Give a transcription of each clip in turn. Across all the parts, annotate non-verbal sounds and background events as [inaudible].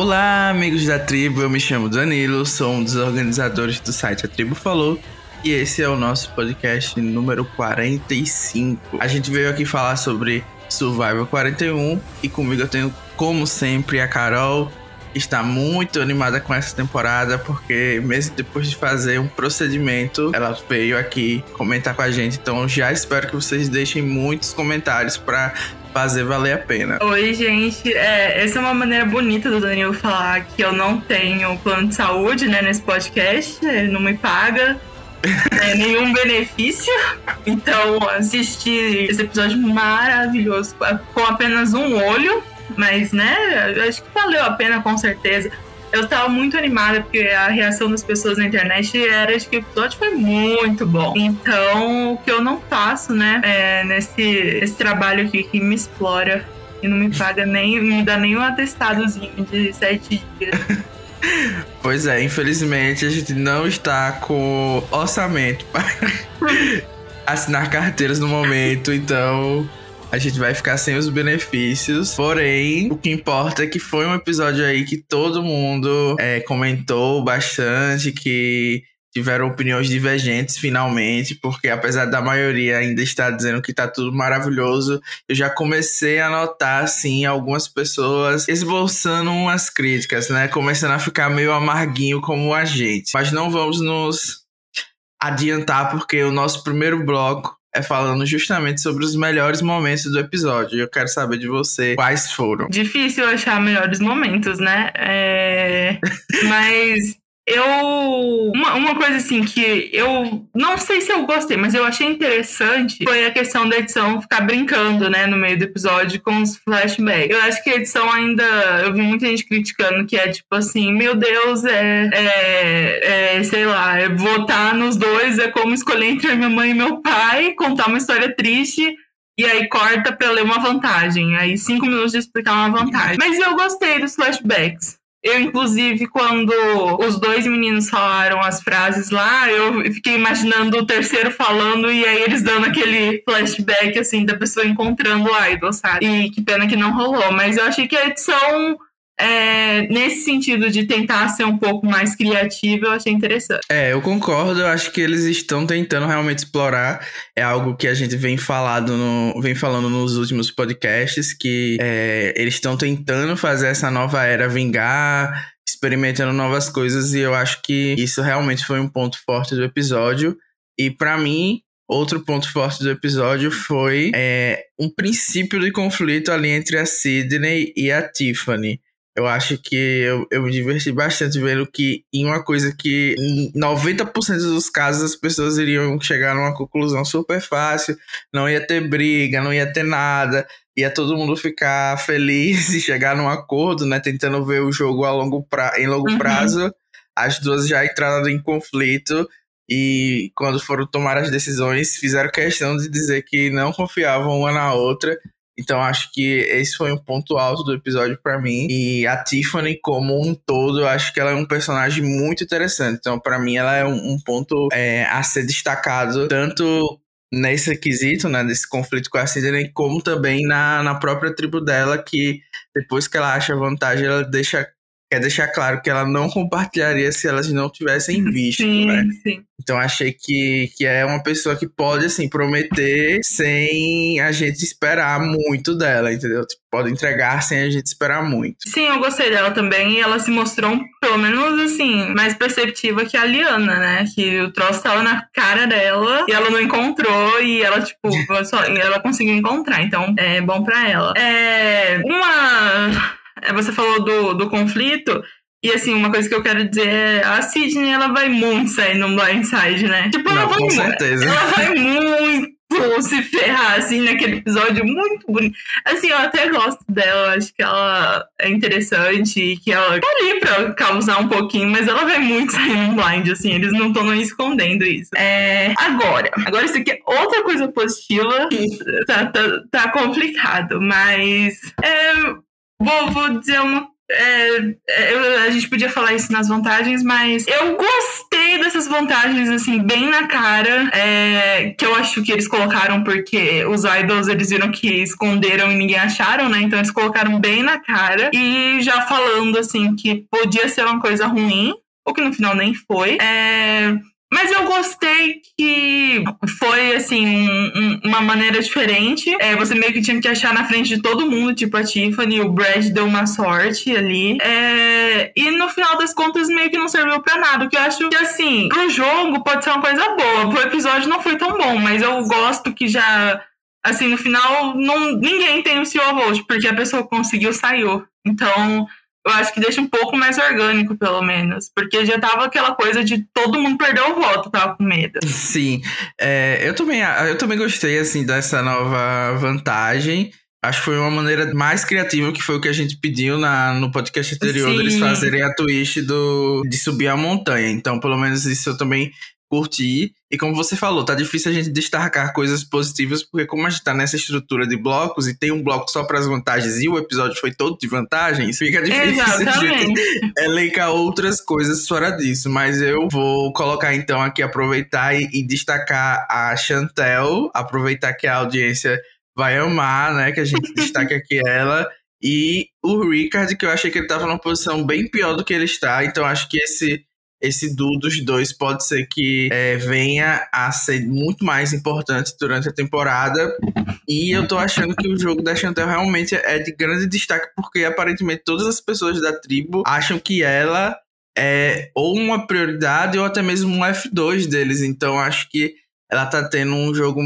Olá, amigos da tribo. Eu me chamo Danilo, sou um dos organizadores do site A Tribo Falou. E esse é o nosso podcast número 45. A gente veio aqui falar sobre Survival 41 e comigo eu tenho, como sempre, a Carol. Está muito animada com essa temporada porque, mesmo depois de fazer um procedimento, ela veio aqui comentar com a gente. Então, já espero que vocês deixem muitos comentários para fazer valer a pena. Oi, gente. É, essa é uma maneira bonita do Danilo falar que eu não tenho plano de saúde né, nesse podcast, ele não me paga. [laughs] é, nenhum benefício. Então, assisti esse episódio maravilhoso com apenas um olho, mas né, acho que valeu a pena com certeza. Eu estava muito animada porque a reação das pessoas na internet era de que o episódio foi muito bom. Então, o que eu não faço, né, é nesse esse trabalho aqui que me explora e não me paga nem, não me dá nem um atestadozinho de sete dias. [laughs] Pois é, infelizmente a gente não está com orçamento para [laughs] assinar carteiras no momento, então a gente vai ficar sem os benefícios. Porém, o que importa é que foi um episódio aí que todo mundo é, comentou bastante, que tiveram opiniões divergentes finalmente, porque apesar da maioria ainda estar dizendo que tá tudo maravilhoso, eu já comecei a notar assim algumas pessoas esboçando umas críticas, né? Começando a ficar meio amarguinho como a gente. Mas não vamos nos adiantar porque o nosso primeiro bloco é falando justamente sobre os melhores momentos do episódio. Eu quero saber de você quais foram. Difícil achar melhores momentos, né? É... [laughs] Mas eu. Uma, uma coisa assim que eu não sei se eu gostei, mas eu achei interessante foi a questão da edição ficar brincando, né, no meio do episódio com os flashbacks. Eu acho que a edição ainda. Eu vi muita gente criticando que é tipo assim: meu Deus, é. é, é sei lá, é votar nos dois é como escolher entre a minha mãe e meu pai, contar uma história triste. E aí corta pra ler uma vantagem. Aí cinco minutos de explicar uma vantagem. Mas eu gostei dos flashbacks. Eu, inclusive, quando os dois meninos falaram as frases lá, eu fiquei imaginando o terceiro falando e aí eles dando aquele flashback, assim, da pessoa encontrando o idol, sabe? E que pena que não rolou. Mas eu achei que a edição é, nesse sentido de tentar ser um pouco mais criativo, eu achei interessante. É, eu concordo, eu acho que eles estão tentando realmente explorar. É algo que a gente vem, falado no, vem falando nos últimos podcasts, que é, eles estão tentando fazer essa nova era vingar, experimentando novas coisas, e eu acho que isso realmente foi um ponto forte do episódio. E para mim, Outro ponto forte do episódio foi é, um princípio de conflito ali entre a Sidney e a Tiffany. Eu acho que eu, eu me diverti bastante vendo que em uma coisa que em 90% dos casos as pessoas iriam chegar numa conclusão super fácil, não ia ter briga, não ia ter nada, ia todo mundo ficar feliz [laughs] e chegar num acordo, né, tentando ver o jogo a longo pra, em longo uhum. prazo. As duas já entraram em conflito e quando foram tomar as decisões, fizeram questão de dizer que não confiavam uma na outra então acho que esse foi um ponto alto do episódio para mim. E a Tiffany como um todo, eu acho que ela é um personagem muito interessante. Então para mim ela é um, um ponto é, a ser destacado tanto nesse quesito, né, desse conflito com a Sidney, como também na, na própria tribo dela, que depois que ela acha vantagem, ela deixa quer deixar claro que ela não compartilharia se elas não tivessem [laughs] visto, sim, né? Sim. Então achei que, que é uma pessoa que pode, assim, prometer sem a gente esperar muito dela, entendeu? Tipo, pode entregar sem a gente esperar muito. Sim, eu gostei dela também e ela se mostrou, pelo menos, assim, mais perceptiva que a Liana, né? Que o troço tava na cara dela e ela não encontrou e ela, tipo, só, ela conseguiu encontrar. Então, é bom pra ela. É... Uma você falou do, do conflito, e assim, uma coisa que eu quero dizer é a Sidney, ela vai muito sair no blindside, né? Tipo, ela Não, vai, com certeza. Ela vai muito se ferrar, assim, naquele episódio muito bonito. Assim, eu até gosto dela, acho que ela é interessante e que ela tá ali pra causar um pouquinho, mas ela vai muito sair no blind, assim, eles não estão escondendo isso. É, agora, agora isso aqui é outra coisa positiva, tá, tá, tá complicado, mas é, Vou, vou dizer uma. É, é, eu, a gente podia falar isso nas vantagens, mas eu gostei dessas vantagens, assim, bem na cara, é, que eu acho que eles colocaram porque os idols, eles viram que esconderam e ninguém acharam, né? Então eles colocaram bem na cara. E já falando, assim, que podia ser uma coisa ruim, ou que no final nem foi. É, mas eu gostei que foi, assim, um, uma maneira diferente. É, você meio que tinha que achar na frente de todo mundo, tipo a Tiffany, o Brad deu uma sorte ali. É, e no final das contas, meio que não serviu pra nada. O que eu acho que, assim, pro jogo pode ser uma coisa boa. Pro episódio não foi tão bom, mas eu gosto que já. Assim, no final, não, ninguém tem o CEO Vote, porque a pessoa conseguiu saiu. Então, eu acho que deixa um pouco mais orgânico, pelo menos. Porque já tava aquela coisa de todo mundo perder o voto, tava com medo. [laughs] Sim. É, eu, também, eu também gostei, assim, dessa nova vantagem. Acho que foi uma maneira mais criativa, que foi o que a gente pediu na, no podcast anterior, Sim. deles fazerem a twist do, de subir a montanha. Então, pelo menos isso eu também curti. E como você falou, tá difícil a gente destacar coisas positivas, porque como a gente tá nessa estrutura de blocos e tem um bloco só para as vantagens e o episódio foi todo de vantagens, fica difícil a gente [laughs] elencar outras coisas fora disso. Mas eu vou colocar então aqui, aproveitar e, e destacar a Chantel, aproveitar que a audiência vai amar, né? Que a gente [laughs] destaque aqui ela. E o Richard, que eu achei que ele tava numa posição bem pior do que ele está. Então acho que esse esse duo dos dois pode ser que é, venha a ser muito mais importante durante a temporada. E eu tô achando que o jogo da Chantel realmente é de grande destaque, porque aparentemente todas as pessoas da tribo acham que ela é ou uma prioridade ou até mesmo um F2 deles. Então acho que ela tá tendo um jogo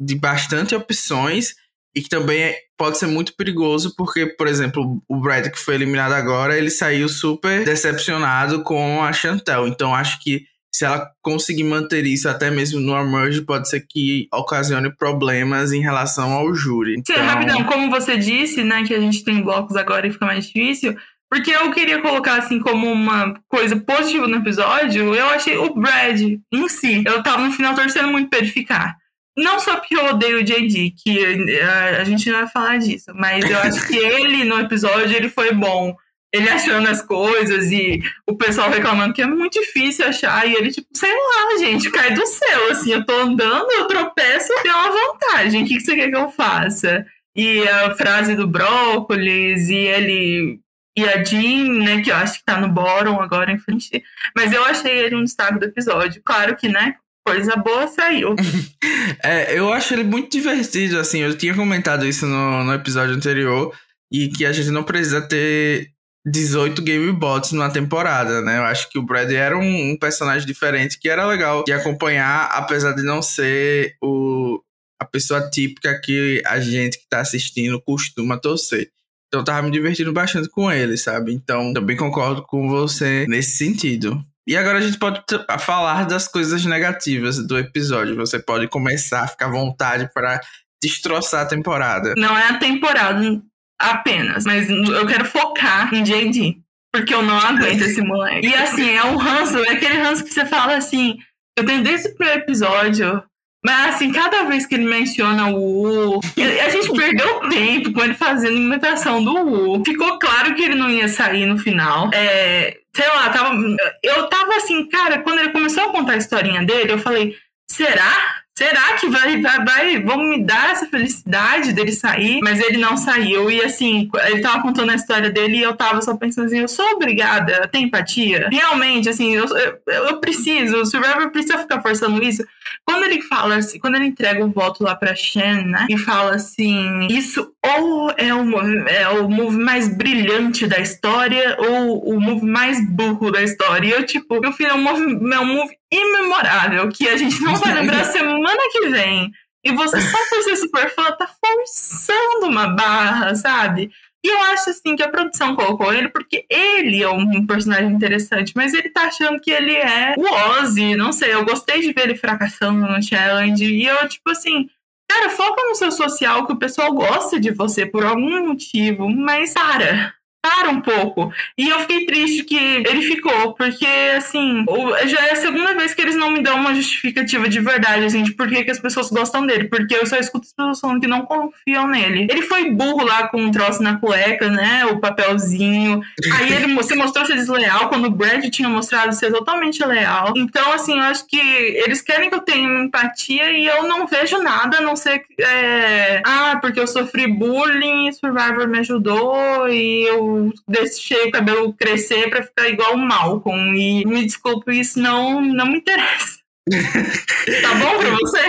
de bastante opções e que também é, pode ser muito perigoso, porque, por exemplo, o Brad que foi eliminado agora, ele saiu super decepcionado com a Chantel. Então acho que se ela conseguir manter isso até mesmo no Emerge, pode ser que ocasione problemas em relação ao júri. Então... Sim, rapidão, como você disse, né, que a gente tem blocos agora e fica mais difícil, porque eu queria colocar assim como uma coisa positiva no episódio, eu achei o Brad em si, eu tava no final torcendo muito pra ele ficar. Não só porque eu odeio o JD, que a, a, gente não vai falar disso, mas eu acho que ele no episódio ele foi bom. Ele achando as coisas e o pessoal reclamando que é muito difícil achar. E ele, tipo, sei lá, gente, cai do céu. Assim, eu tô andando, eu tropeço, tem uma vantagem. O que, que você quer que eu faça? E a frase do brócolis, e ele e a Jean, né, que eu acho que tá no bottom agora em frente. Mas eu achei ele um destaque do episódio. Claro que, né, coisa boa saiu. [laughs] é, eu acho ele muito divertido, assim, eu tinha comentado isso no, no episódio anterior, e que a gente não precisa ter 18 game bots numa temporada, né? Eu acho que o Brad era um, um, personagem diferente que era legal de acompanhar, apesar de não ser o, a pessoa típica que a gente que tá assistindo costuma torcer. Então eu tava me divertindo bastante com ele, sabe? Então também concordo com você nesse sentido. E agora a gente pode falar das coisas negativas do episódio. Você pode começar a ficar à vontade para destroçar a temporada. Não é a temporada apenas, mas eu quero focar em JD. Porque eu não aguento esse moleque. E assim, é um ranço, é aquele ranço que você fala assim. Eu tenho desde o episódio mas assim, cada vez que ele menciona o U, a gente perdeu tempo com ele fazendo imitação do U. Ficou claro que ele não ia sair no final. É, sei lá, tava, eu tava assim, cara, quando ele começou a contar a historinha dele, eu falei, será? Será que vai, vai, vai, vão me dar essa felicidade dele sair? Mas ele não saiu. E assim, ele tava contando a história dele e eu tava só pensando assim: eu sou obrigada a ter empatia? Realmente, assim, eu, eu, eu preciso, o Survivor precisa ficar forçando isso. Quando ele fala assim, quando ele entrega o voto lá pra Shen, né? E fala assim: isso ou é o, é o move mais brilhante da história, ou o move mais burro da história. E eu, tipo, meu filho, é um move, é um move imemorável que a gente não vai lembrar [laughs] semana que vem. E você só por ser super fã tá forçando uma barra, sabe? E eu acho assim que a produção colocou ele porque ele é um personagem interessante, mas ele tá achando que ele é o Ozzy, não sei, eu gostei de ver ele fracassando no challenge e eu tipo assim, cara, foca no seu social que o pessoal gosta de você por algum motivo, mas cara, para um pouco. E eu fiquei triste que ele ficou, porque, assim, já é a segunda vez que eles não me dão uma justificativa de verdade, assim, de por que, que as pessoas gostam dele. Porque eu só escuto as pessoas falando que não confiam nele. Ele foi burro lá com um troço na cueca, né? O papelzinho. Aí ele se mostrou ser desleal quando o Brad tinha mostrado ser totalmente leal. Então, assim, eu acho que eles querem que eu tenha empatia e eu não vejo nada, a não ser. É, ah, porque eu sofri bullying, Survivor me ajudou e eu deixei o cabelo crescer para ficar igual o Malcolm. E me desculpe, isso não, não me interessa. [laughs] tá bom pra você?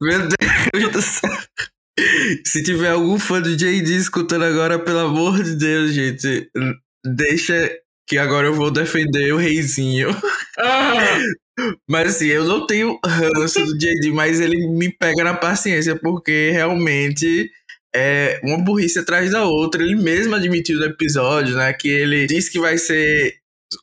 Meu Deus do céu. Se tiver algum fã do JD escutando agora, pelo amor de Deus, gente, deixa que agora eu vou defender o reizinho. Uhum. Mas assim, eu não tenho ranço do JD, mas ele me pega na paciência, porque realmente é uma burrice atrás da outra. Ele mesmo admitiu no episódio, né, que ele disse que vai ser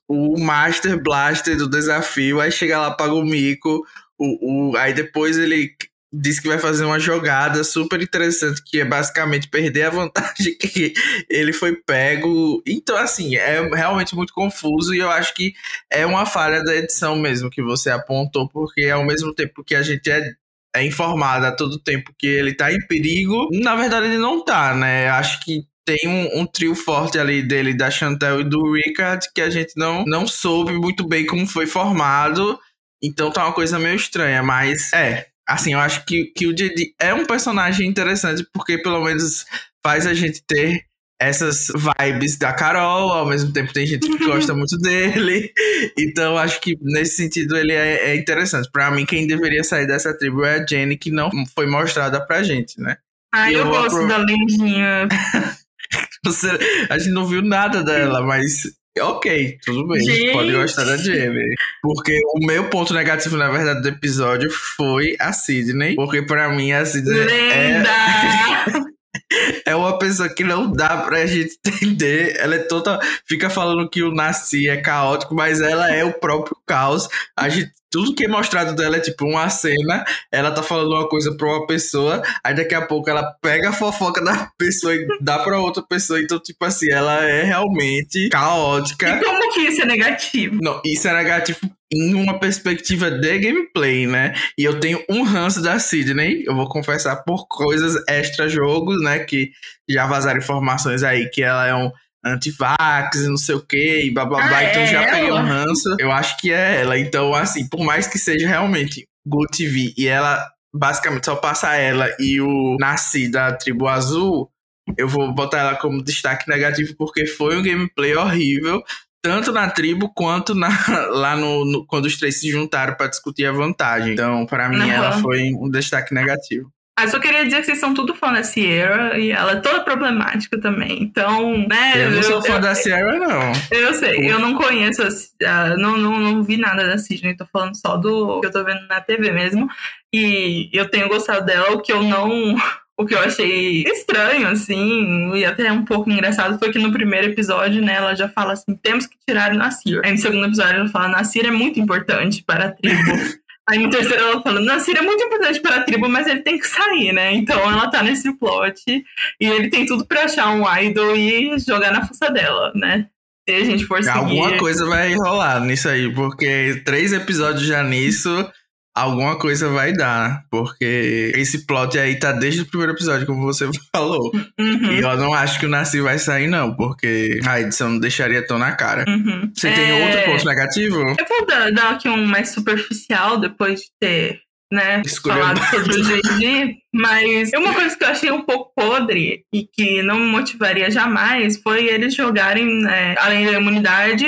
o Master Blaster do desafio, aí chega lá, paga o mico, o, o, aí depois ele diz que vai fazer uma jogada super interessante, que é basicamente perder a vantagem [laughs] que ele foi pego. Então, assim, é realmente muito confuso e eu acho que é uma falha da edição mesmo que você apontou, porque ao mesmo tempo que a gente é é informado a todo tempo que ele tá em perigo. Na verdade, ele não tá, né? Acho que tem um, um, trio forte ali dele, da Chantel e do Richard, que a gente não, não soube muito bem como foi formado. Então tá uma coisa meio estranha, mas é. Assim, eu acho que, que o Didi é um personagem interessante, porque pelo menos faz a gente ter essas vibes da Carol, ao mesmo tempo tem gente que gosta [laughs] muito dele. Então acho que nesse sentido ele é, é interessante. Para mim, quem deveria sair dessa tribo é a Jenny, que não foi mostrada pra gente, né? Ah, eu, eu gosto da lendinha. [laughs] Você, a gente não viu nada dela, mas ok, tudo bem. Gente. Pode gostar da Jenny. Porque o meu ponto negativo, na verdade, do episódio foi a Sidney. Porque pra mim a Sidney é Lenda. é. [laughs] é uma pessoa que não dá pra gente [laughs] entender. Ela é toda. Fica falando que o Nasci é caótico, mas ela é o próprio caos. A gente tudo que é mostrado dela é tipo uma cena, ela tá falando uma coisa pra uma pessoa, aí daqui a pouco ela pega a fofoca da [laughs] pessoa e dá pra outra pessoa. Então, tipo assim, ela é realmente caótica. E como que isso é negativo? Não, isso é negativo em uma perspectiva de gameplay, né? E eu tenho um ranço da Sidney, eu vou confessar por coisas extra-jogos, né? Que já vazaram informações aí que ela é um antivax e não sei o que, e blá blá blá. Ah, então é já peguei um ranço. Eu acho que é ela. Então, assim, por mais que seja realmente Go TV e ela basicamente só passa ela e o Nasci da Tribo Azul, eu vou botar ela como destaque negativo porque foi um gameplay horrível. Tanto na tribo quanto na, [laughs] lá no, no quando os três se juntaram para discutir a vantagem. Então, para mim, uhum. ela foi um destaque negativo. Ah, só queria dizer que vocês são tudo fã da Sierra e ela é toda problemática também. Então, né? Eu não sou fã eu, da Sierra, não. Eu sei, eu não conheço, uh, não, não, não vi nada da Sidney, tô falando só do que eu tô vendo na TV mesmo. E eu tenho gostado dela, o que eu não. O que eu achei estranho, assim, e até um pouco engraçado, foi que no primeiro episódio, né, ela já fala assim: temos que tirar o Nasir. Aí no segundo episódio ela fala: Nasir é muito importante para a tribo. [laughs] Aí no terceiro ela fala, Nasir é muito importante para a tribo, mas ele tem que sair, né? Então ela tá nesse plot e ele tem tudo para achar um idol e jogar na força dela, né? Se a gente for seguir... Alguma coisa vai rolar nisso aí, porque três episódios já nisso alguma coisa vai dar, porque esse plot aí tá desde o primeiro episódio, como você [laughs] falou. Uhum. E eu não acho que o Nasci vai sair, não, porque a edição não deixaria tão na cara. Uhum. Você é... tem outro ponto negativo? Eu vou dar, dar, aqui um mais superficial depois de ter. Né, falado [laughs] sobre o GG, mas uma coisa que eu achei um pouco podre e que não me motivaria jamais foi eles jogarem, né, além da imunidade,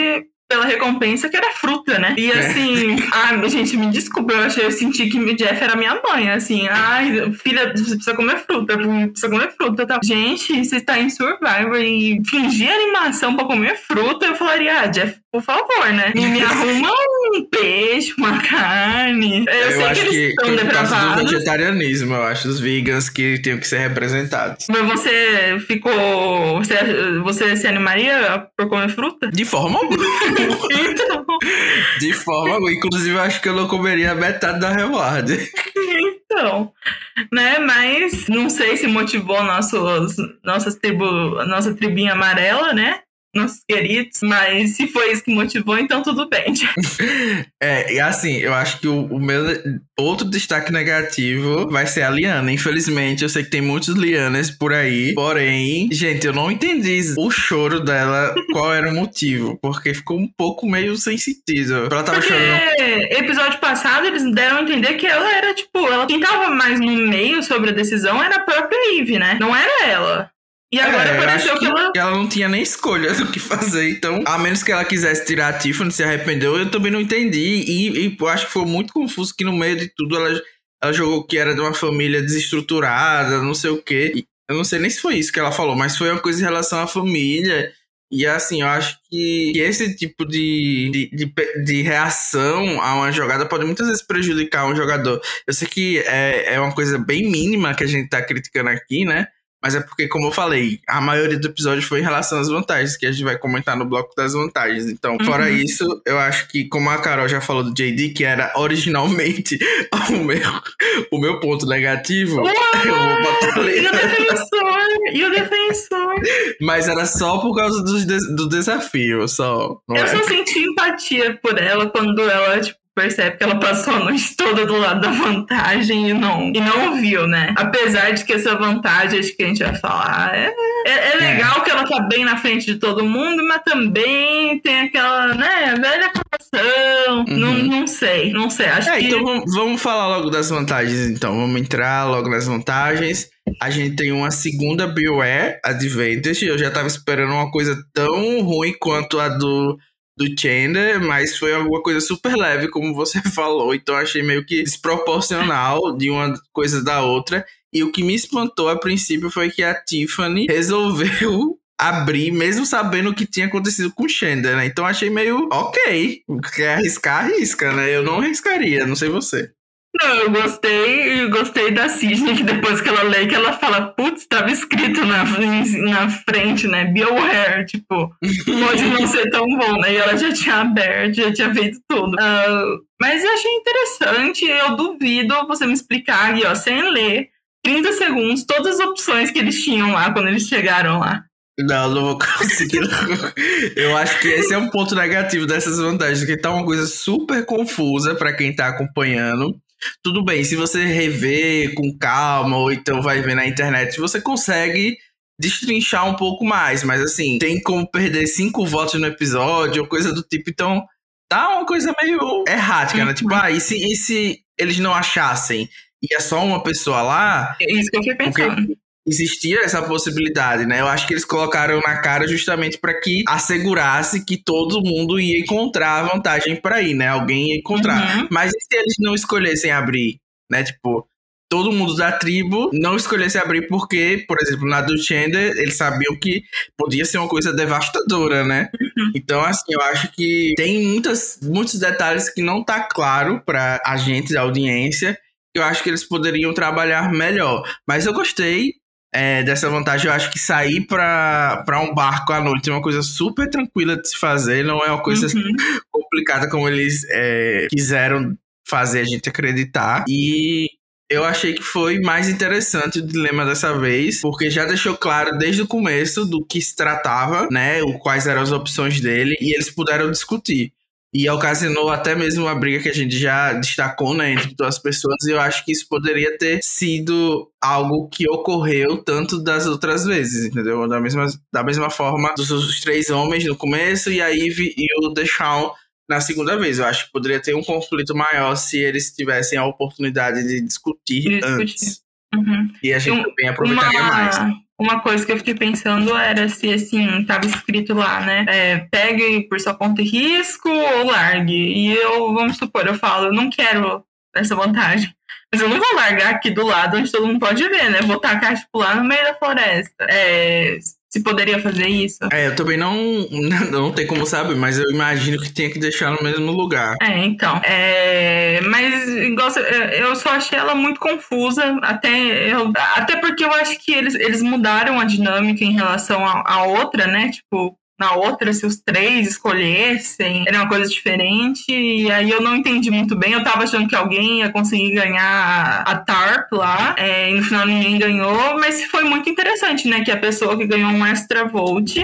pela recompensa que era fruta, né? E é. assim, é. [laughs] gente, me desculpa, eu achei, eu senti que o Jeff era minha mãe, assim, ai, filha, você precisa comer fruta, precisa comer fruta, tá? Gente, você está em Survivor e fingir animação pra comer fruta, eu falaria, ah, Jeff, por favor, né? Me, me arruma [laughs] um peixe, uma carne. Eu, eu sei acho que eles estão depravados. do vegetarianismo, eu acho, os vegans que tinham que ser representados. Mas você ficou, você, você se animaria por comer fruta? De forma alguma. então. De forma alguma. Inclusive, eu acho que eu não comeria metade da reward. Então, né? Mas não sei se motivou nossos, nossas tribo, nossa tribinha amarela, né? Nossos queridos, mas se foi isso que motivou, então tudo bem. [laughs] é, e assim, eu acho que o, o, meu outro destaque negativo vai ser a Liana. Infelizmente, eu sei que tem muitos Lianas por aí, porém, gente, eu não entendi o choro dela, qual era o motivo, porque ficou um pouco meio sem sentido. Ela tava porque chorando. episódio passado, eles deram a entender que ela era, tipo, ela quem tava mais no meio sobre a decisão era a própria Eve, né? Não era ela. E agora é, pareceu que, que, ela... ela não tinha nem escolha do que fazer. Então, a menos que ela quisesse tirar a Tiffany, se arrependeu, eu também não entendi. E, e acho que foi muito confuso que no meio de tudo ela, ela jogou que era de uma família desestruturada, não sei o quê. Eu não sei nem se foi isso que ela falou, mas foi uma coisa em relação à família. E assim, eu acho que esse tipo de, de, de, de, reação a uma jogada pode muitas vezes prejudicar um jogador. Eu sei que é, é uma coisa bem mínima que a gente tá criticando aqui, né? Mas é porque, como eu falei, a maioria do episódio foi em relação às vantagens, que a gente vai comentar no bloco das vantagens. Então, uhum. fora isso, eu acho que, como a Carol já falou do JD, que era originalmente [laughs] o meu, o meu ponto negativo, [laughs] eu vou botar ali. E o defensor! E o defensor! Mas era só por causa do, do desafio, só. eu é? só senti empatia por ela quando ela, tipo, percebe que ela passou a noite toda do lado da vantagem e não, e não viu, né? Apesar de que essa vantagem, acho que a gente vai falar, é, é, é, é. legal é. que ela tá bem na frente de todo mundo, mas também tem aquela, né, velha relação. Uhum. Não, não sei, não sei. Acho é, que... então vamos, vamos falar logo das vantagens, então. Vamos entrar logo nas vantagens. A gente tem uma segunda Beware Advantage. Eu já tava esperando uma coisa tão ruim quanto a do do Chandler, mas foi alguma coisa super leve, como você [laughs] falou. Então achei meio que desproporcional de uma coisa da outra. E o que me espantou a princípio foi que a Tiffany resolveu [laughs] abrir, mesmo sabendo o que tinha acontecido com o Chandler, né? Então achei meio ok. Quer arriscar, arrisca, né? Eu não arriscaria, não sei você. Não, eu gostei, eu gostei da Sidney, que depois que ela lê, que ela fala, putz, estava escrito na, na frente, né? Be aware, tipo, pode não ser tão bom, né? E ela já tinha aberto, já tinha feito tudo. Uh, mas eu achei interessante, eu duvido você me explicar aqui, ó, sem ler, 30 segundos, todas as opções que eles tinham lá quando eles chegaram lá. Não, não vou conseguir. Eu acho que esse é um ponto negativo dessas vantagens, que tá uma coisa super confusa para quem tá acompanhando. Tudo bem, se você rever com calma, ou então vai ver na internet, você consegue destrinchar um pouco mais, mas assim, tem como perder cinco votos no episódio, ou coisa do tipo, então tá uma coisa meio errática, né? Tipo, ah, e se, e se eles não achassem e é só uma pessoa lá? É isso que eu fiquei pensando. Porque existia essa possibilidade, né? Eu acho que eles colocaram na cara justamente para que assegurasse que todo mundo ia encontrar a vantagem para ir, né? Alguém ia encontrar. Uhum. Mas e se eles não escolhessem abrir, né? Tipo, todo mundo da tribo não escolhesse abrir porque, por exemplo, na do Chandler, eles sabiam que podia ser uma coisa devastadora, né? Uhum. Então, assim, eu acho que tem muitas, muitos detalhes que não tá claro para a gente da audiência. Eu acho que eles poderiam trabalhar melhor. Mas eu gostei é, dessa vantagem, eu acho que sair para um barco à noite é uma coisa super tranquila de se fazer, não é uma coisa uhum. [laughs] complicada como eles é, quiseram fazer a gente acreditar. E eu achei que foi mais interessante o dilema dessa vez, porque já deixou claro desde o começo do que se tratava, né? Quais eram as opções dele, e eles puderam discutir. E ocasionou até mesmo uma briga que a gente já destacou, né, entre duas pessoas. E eu acho que isso poderia ter sido algo que ocorreu tanto das outras vezes, entendeu? Da mesma, da mesma forma dos, três homens no começo e a Eve e o Deshaun na segunda vez. Eu acho que poderia ter um conflito maior se eles tivessem a oportunidade de discutir, de discutir. antes. Uhum. E a gente um, também aproveitaria uma... mais uma coisa que eu fiquei pensando era se, assim, tava escrito lá, né? É, pegue por sua conta e risco ou largue. E eu, vamos supor, eu falo, eu não quero essa vantagem. Mas eu não vou largar aqui do lado onde todo mundo pode ver, né? Vou tacar, tipo, lá no meio da floresta. É, se poderia fazer isso. É, eu também não, [laughs] não tem como saber, mas eu imagino que tenha que deixar no mesmo lugar. É, então. É, mas igual, eu só achei ela muito confusa, até, eu, até porque eu acho que eles, eles mudaram a dinâmica em relação à outra, né? Tipo, na outra, se os três escolhessem, era uma coisa diferente. E aí eu não entendi muito bem. Eu tava achando que alguém ia conseguir ganhar a TARP lá, é, e no final ninguém ganhou, mas foi muito interessante, né? Que a pessoa que ganhou um extra volt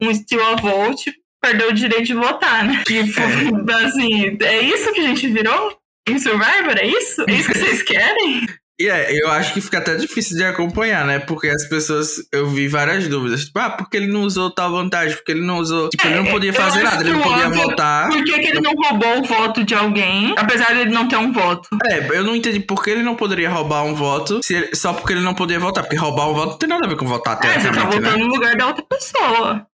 um Still a Vote, perdeu o direito de votar, né? Tipo, [laughs] assim, é isso que a gente virou? Em Survivor, é isso? É isso que vocês querem? E é, eu acho que fica até difícil de acompanhar, né? Porque as pessoas, eu vi várias dúvidas. Tipo, ah, porque ele não usou tal vantagem? Porque ele não usou. Tipo, ele não podia fazer nada, ele não podia votar. Por que, que ele não roubou o voto de alguém, apesar de ele não ter um voto? É, eu não entendi por que ele não poderia roubar um voto ele, só porque ele não podia votar. Porque roubar um voto não tem nada a ver com votar, é, você tá votando né? no lugar da outra pessoa.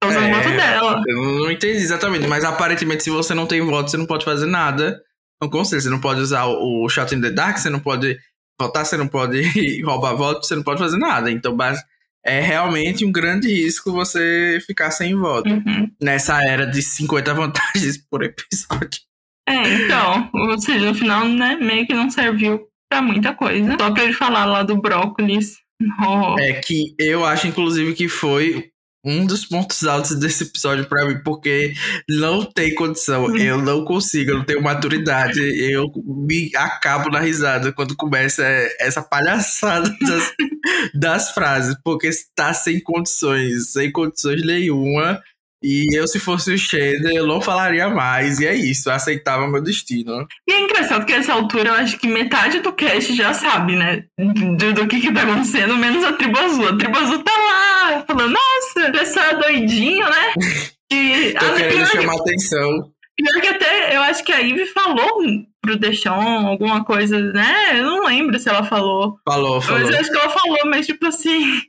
Tá usando é, o voto dela. Eu não entendi exatamente, mas aparentemente, se você não tem voto, você não pode fazer nada. Não conselho, você não pode usar o, o Shot in the Dark, você não pode votar, você não pode [laughs] roubar voto, você não pode fazer nada. Então, é realmente um grande risco você ficar sem voto. Uhum. Nessa era de 50 vantagens por episódio. É, então, ou seja, no final, né, meio que não serviu pra muita coisa. Só pra ele falar lá do brócolis. É que eu acho, inclusive, que foi um dos pontos altos desse episódio para mim, porque não tem condição, eu não consigo, eu não tenho maturidade, eu me acabo na risada quando começa essa palhaçada das, [laughs] das frases, porque está sem condições, sem condições nenhuma. E eu, se fosse o Shader, eu não falaria mais. E é isso, eu aceitava meu destino. E é engraçado que nessa altura eu acho que metade do cast já sabe, né? Do, do que que tá acontecendo, menos a tribo azul. A tribo azul tá lá, falando, nossa, pessoal é doidinho, né? [laughs] E, Tô querendo chamar que, atenção. Pior que até, eu acho que a Ivy falou pro Deixon alguma coisa, né? Eu não lembro se ela falou. Falou, falou. Mas eu acho que ela falou, mas tipo assim,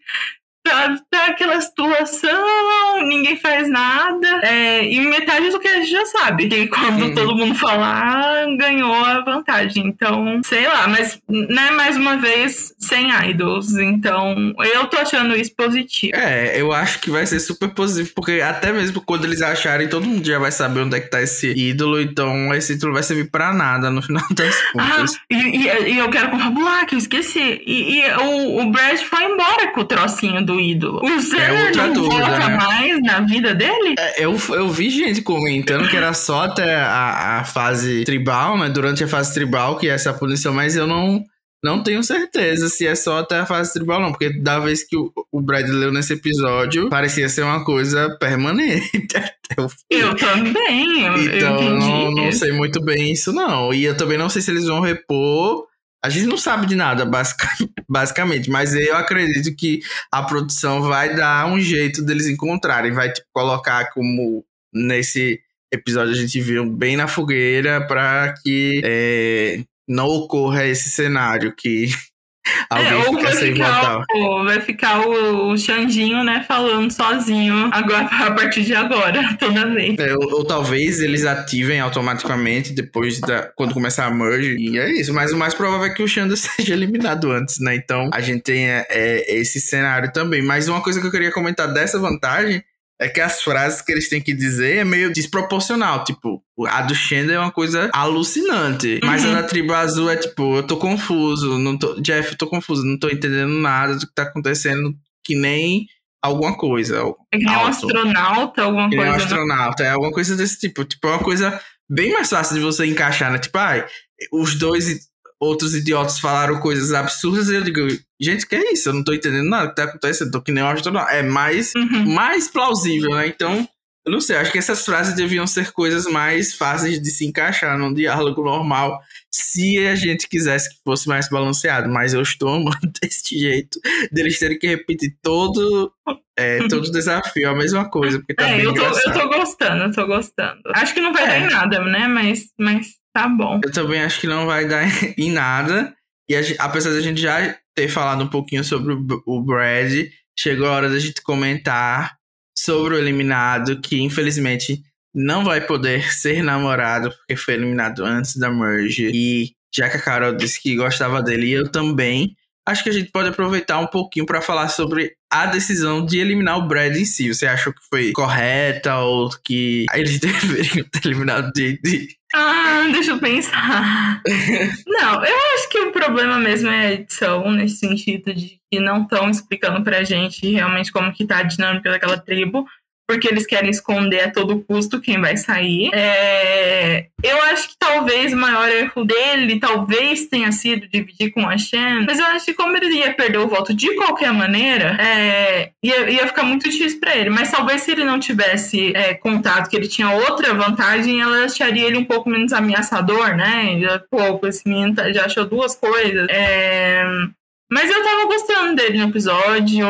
tá, tá aquela situação, ninguém faz nada. É, e metade do que a gente já sabe. Que quando uhum. todo mundo falar, ganhou a vantagem. Então, sei lá, mas né, mais uma vez, sem idols. Então, eu tô achando isso positivo. É, eu acho que vai ser super positivo, porque até mesmo quando eles acharem, todo mundo já vai saber onde é que tá esse ídolo. Então, esse ídolo vai servir pra nada no final [laughs] das ah, contas. Ah, e, e, e, eu quero confabular, que eu esqueci. E, e o, o Brad foi embora com o trocinho do ídolo. O Zé é não dúvida, volta né? mais na vida dele? É, eu, eu vi gente comentando que era só até a, a fase tribal, né? Durante a fase tribal que é essa punição, mas eu não não tenho certeza se é só até a fase tribal, não, porque da vez que o, o Brad leu nesse episódio, parecia ser uma coisa permanente. [laughs] eu também. Eu, então, eu não, não sei muito bem isso, não. E eu também não sei se eles vão repor a gente não sabe de nada, [laughs] basicamente, mas eu acredito que a produção vai dar um jeito deles encontrarem, vai tipo, colocar como nesse episódio a gente viu bem na fogueira para que é, não ocorra esse cenário que [laughs] Alguém é, fica sem ficar o, vai ficar o, o Xandinho, né, falando sozinho agora, [laughs] a partir de agora, toda vez. É, ou, ou, talvez eles ativem automaticamente depois da quando começar a merge. E é isso. Mas o mais provável é que o Xanda [laughs] seja eliminado antes, né? Então a gente tem é, é, esse cenário também. Mas uma coisa que eu queria comentar dessa vantagem é que as frases que eles têm que dizer é meio desproporcional. Tipo, a do Shender é uma coisa alucinante. Uhum. Mas a da tribo azul é tipo, eu tô confuso. Não tô, Jeff, eu tô confuso, não tô entendendo nada do que tá acontecendo, que nem alguma coisa. É que nem um astronauta, alguma que coisa. É um astronauta, é alguma coisa desse tipo. Tipo, é uma coisa bem mais fácil de você encaixar, né? Tipo, ai, os dois outros idiotas falaram coisas absurdas e eu digo, gente, que é isso? Eu não tô entendendo nada que tá acontecendo, tô que nem um astronauta. É mais, uhum. mais plausível, né? Então, eu não sei, acho que essas frases deviam ser coisas mais fáceis de se encaixar num diálogo normal, se a gente quisesse que fosse mais balanceado. Mas eu estou amando [laughs] desse jeito, deles terem que repetir todo, é, todo desafio, a mesma coisa, porque tá é, bem eu tô, engraçado. eu tô gostando, eu tô gostando. Acho que não vai é. dar em nada, né? Mas, mas tá bom. Eu também acho que não vai dar [laughs] em nada. E a, apesar da gente já ter falado um pouquinho sobre o, o Brad, chegou a hora da gente comentar sobre o eliminado, que infelizmente não vai poder [laughs] ser namorado porque foi eliminado antes da merge. E já que a Carol disse que gostava dele, eu também. Acho que a gente pode aproveitar um pouquinho para falar sobre a decisão de eliminar o Brad em si. Você achou que foi correta ou que eles [laughs] deveriam ter eliminado o JD? Ah, deixa eu pensar. [laughs] não, eu acho que o problema mesmo é a edição, nesse sentido de que não estão explicando pra gente realmente como que tá a dinâmica daquela tribo. Porque eles querem esconder a todo custo quem vai sair. É, eu acho que talvez o maior erro dele, talvez tenha sido dividir com a Shen, mas eu acho que como ele ia perder o voto de qualquer maneira, é, ia, ia ficar muito difícil para ele. Mas talvez se ele não tivesse é, contado que ele tinha outra vantagem, ela acharia ele um pouco menos ameaçador, né? Já, pô, esse menino tá, já achou duas coisas. É, mas eu tava gostando dele no episódio,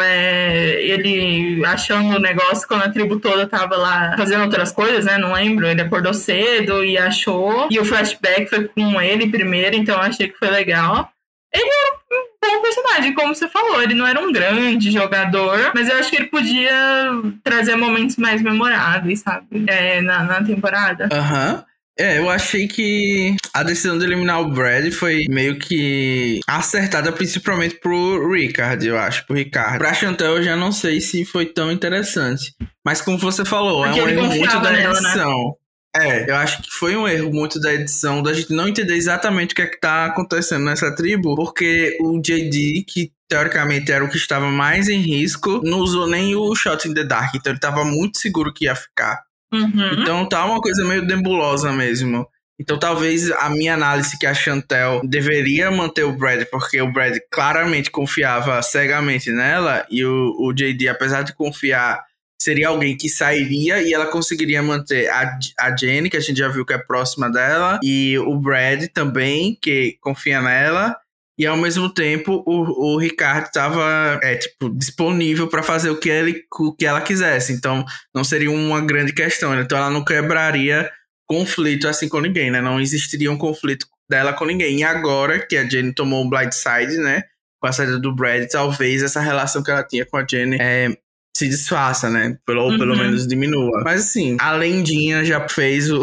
é, ele achando o negócio quando a tribo toda tava lá fazendo outras coisas, né? Não lembro. Ele acordou cedo e achou. E o flashback foi com ele primeiro, então eu achei que foi legal. Ele era um bom personagem, como você falou. Ele não era um grande jogador, mas eu acho que ele podia trazer momentos mais memoráveis, sabe? É, na, na temporada. Aham. Uhum. É, eu achei que a decisão de eliminar o Brad foi meio que acertada principalmente pro Ricard, eu acho, pro Ricardo. Pra Chantel eu já não sei se foi tão interessante. Mas como você falou, Porque é um erro muito da nela, né? edição. Né? É, eu acho que foi um erro muito da edição, da gente não entender exatamente o que é que tá acontecendo nessa tribo, porque o JD, que teoricamente era o que estava mais em risco, não usou nem o Shot in the Dark, então ele tava muito seguro que ia ficar. Uhum. Então tá uma coisa meio nebulosa mesmo. Então talvez a minha análise que a Chantel deveria manter o Brad, porque o Brad claramente confiava cegamente nela, e o, o JD, apesar de confiar, seria alguém que sairia e ela conseguiria manter a, a Jenny, que a gente já viu que é próxima dela, e o Brad também, que confia nela. E ao mesmo tempo, o, o Ricardo estava é, tipo, disponível para fazer o que, ele, o que ela quisesse. Então, não seria uma grande questão. Né? Então, ela não quebraria conflito assim com ninguém, né? Não existiria um conflito dela com ninguém. E agora que a Jenny tomou o blind side, né? Com a saída do Brad, talvez essa relação que ela tinha com a Jenny é, se desfaça, né? Pelo, ou pelo uhum. menos diminua. Mas assim, a Lendinha já fez o,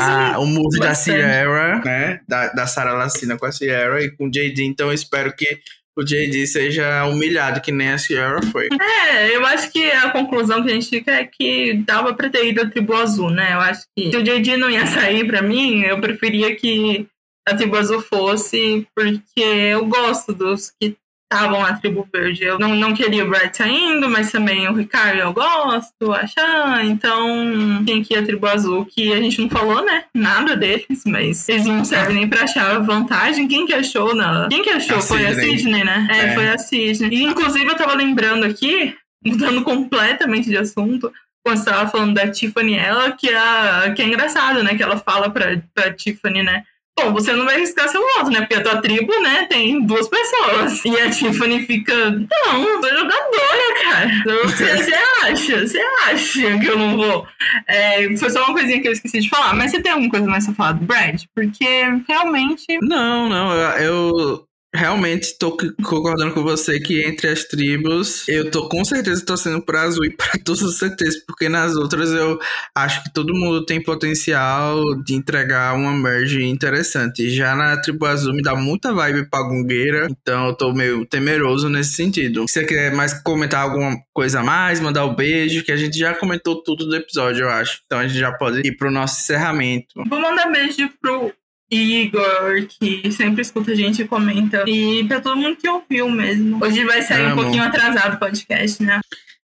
a, o move da Sierra, né? Da, da Sarah Lacina com a Sierra e com o JD. Então eu espero que o JD seja humilhado, que nem a Sierra foi. É, eu acho que a conclusão que a gente fica é que dava pra ter ido a tribo azul, né? Eu acho que se o JD não ia sair pra mim, eu preferia que a tribo azul fosse, porque eu gosto dos que estavam a tribo verde. Eu não, não queria o Brad saindo, mas também o Ricardo eu gosto, a Chan, então tem aqui a tribo azul, que a gente não falou, né? Nada deles, mas eles não servem nem pra achar vantagem. Quem que achou? Na... Quem que achou? A foi Sidney. a Sidney, né? É, é, foi a Sidney. E inclusive eu tava lembrando aqui, mudando completamente de assunto, quando você tava falando da Tiffany, ela que é, que é engraçado, né? Que ela fala pra, pra Tiffany, né? Bom, você não vai arriscar seu voto, né? Porque a tua tribo, né, tem duas pessoas. E a Tiffany fica, não, tô jogadora, cara. Você, acha? Você acha que eu não vou? É, foi só uma coisinha que eu esqueci de falar. Mas você tem alguma coisa mais a falar do Brad? Porque realmente. Não, não. Eu, realmente tô concordando com você que entre as tribos eu tô com certeza torcendo para azul e para todas as certezas, porque nas outras eu acho que todo mundo tem potencial de entregar uma merge interessante. Já na tribo azul me dá muita vibe pra gungueira, então eu tô meio temeroso nesse sentido. Se você quer mais comentar alguma coisa a mais, mandar o um beijo, que a gente já comentou tudo do episódio, eu acho. Então a gente já pode ir pro nosso encerramento. Vou mandar beijo pro Igor, que sempre escuta a gente e comenta. E pra todo mundo que ouviu mesmo. Hoje vai sair Amo. um pouquinho atrasado o podcast, né?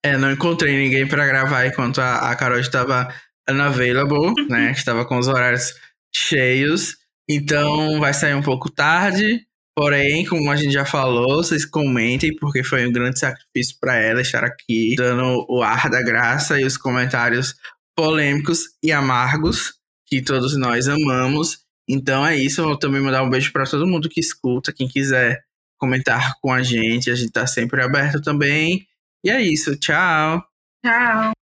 É, não encontrei ninguém para gravar enquanto a, a Carol estava unavailable, [laughs] né? Estava com os horários cheios. Então vai sair um pouco tarde. Porém, como a gente já falou, vocês comentem, porque foi um grande sacrifício para ela estar aqui, dando o ar da graça e os comentários polêmicos e amargos que todos nós amamos. Então é isso. Eu vou também mandar um beijo para todo mundo que escuta. Quem quiser comentar com a gente, a gente tá sempre aberto também. E é isso. Tchau. Tchau.